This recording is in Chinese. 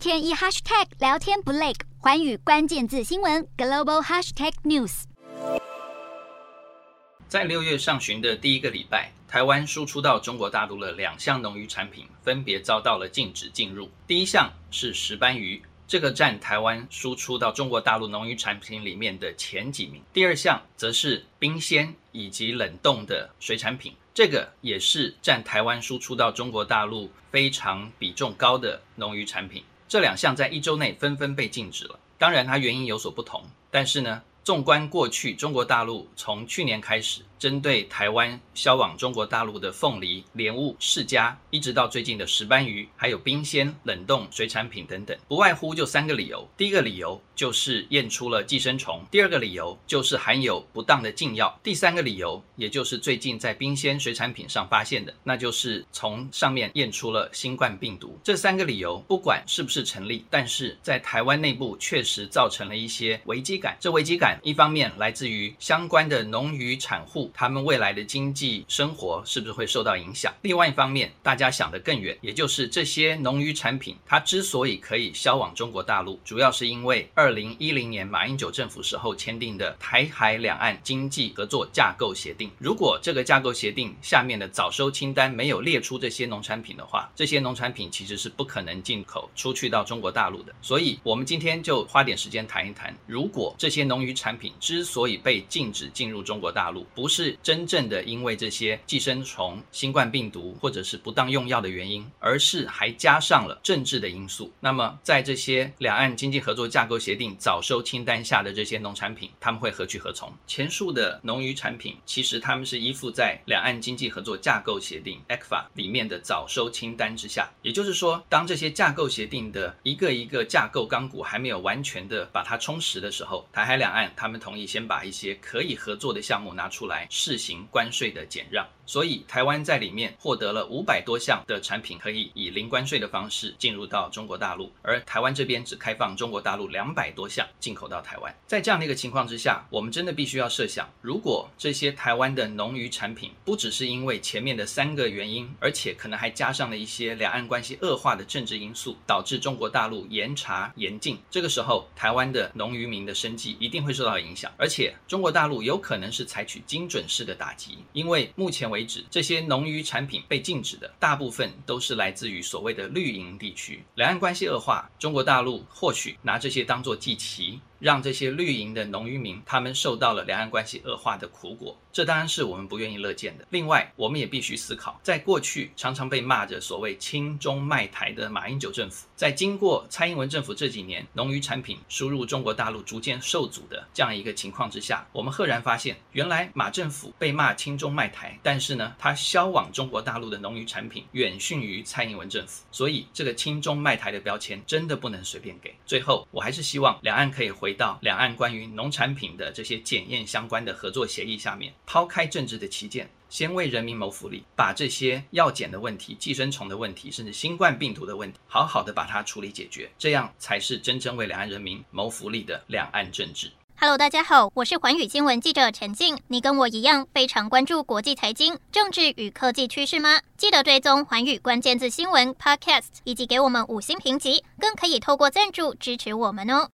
天一 hashtag 聊天不累，环宇关键字新闻 global hashtag news。在六月上旬的第一个礼拜，台湾输出到中国大陆的两项农渔产品分别遭到了禁止进入。第一项是石斑鱼，这个占台湾输出到中国大陆农渔产品里面的前几名。第二项则是冰鲜以及冷冻的水产品，这个也是占台湾输出到中国大陆非常比重高的农渔产品。这两项在一周内纷纷被禁止了。当然，它原因有所不同，但是呢，纵观过去，中国大陆从去年开始，针对台湾销往中国大陆的凤梨、莲雾、释迦，一直到最近的石斑鱼，还有冰鲜、冷冻水产品等等，不外乎就三个理由。第一个理由就是验出了寄生虫；第二个理由就是含有不当的禁药；第三个理由，也就是最近在冰鲜水产品上发现的，那就是从上面验出了新冠病毒。这三个理由不管是不是成立，但是在台湾内部确实造成了一些危机感。这危机感一方面来自于相关的农渔产户。他们未来的经济生活是不是会受到影响？另外一方面，大家想得更远，也就是这些农渔产品，它之所以可以销往中国大陆，主要是因为二零一零年马英九政府时候签订的台海两岸经济合作架构协定。如果这个架构协定下面的早收清单没有列出这些农产品的话，这些农产品其实是不可能进口出去到中国大陆的。所以，我们今天就花点时间谈一谈，如果这些农渔产品之所以被禁止进入中国大陆，不是真正的因为这些寄生虫、新冠病毒或者是不当用药的原因，而是还加上了政治的因素。那么，在这些两岸经济合作架构协定早收清单下的这些农产品，他们会何去何从？前述的农渔产品，其实他们是依附在两岸经济合作架构协定 （ECFA） 里面的早收清单之下。也就是说，当这些架构协定的一个一个架构钢骨还没有完全的把它充实的时候，台海两岸他们同意先把一些可以合作的项目拿出来。试行关税的减让，所以台湾在里面获得了五百多项的产品可以以零关税的方式进入到中国大陆，而台湾这边只开放中国大陆两百多项进口到台湾。在这样的一个情况之下，我们真的必须要设想，如果这些台湾的农渔产品不只是因为前面的三个原因，而且可能还加上了一些两岸关系恶化的政治因素，导致中国大陆严查严禁，这个时候台湾的农渔民的生计一定会受到影响，而且中国大陆有可能是采取精准式的打击，因为目前为止，这些农渔产品被禁止的大部分都是来自于所谓的绿营地区。两岸关系恶化，中国大陆或许拿这些当做祭旗。让这些绿营的农渔民，他们受到了两岸关系恶化的苦果，这当然是我们不愿意乐见的。另外，我们也必须思考，在过去常常被骂着所谓“亲中卖台”的马英九政府，在经过蔡英文政府这几年农渔产品输入中国大陆逐渐受阻的这样一个情况之下，我们赫然发现，原来马政府被骂“亲中卖台”，但是呢，他销往中国大陆的农渔产品远逊于蔡英文政府，所以这个“亲中卖台”的标签真的不能随便给。最后，我还是希望两岸可以回。回到两岸关于农产品的这些检验相关的合作协议下面，抛开政治的旗舰，先为人民谋福利，把这些药检的问题、寄生虫的问题，甚至新冠病毒的问题，好好的把它处理解决，这样才是真正为两岸人民谋福利的两岸政治。Hello，大家好，我是环宇新闻记者陈静。你跟我一样非常关注国际财经、政治与科技趋势吗？记得追踪环宇关键字新闻 Podcast，以及给我们五星评级，更可以透过赞助支持我们哦。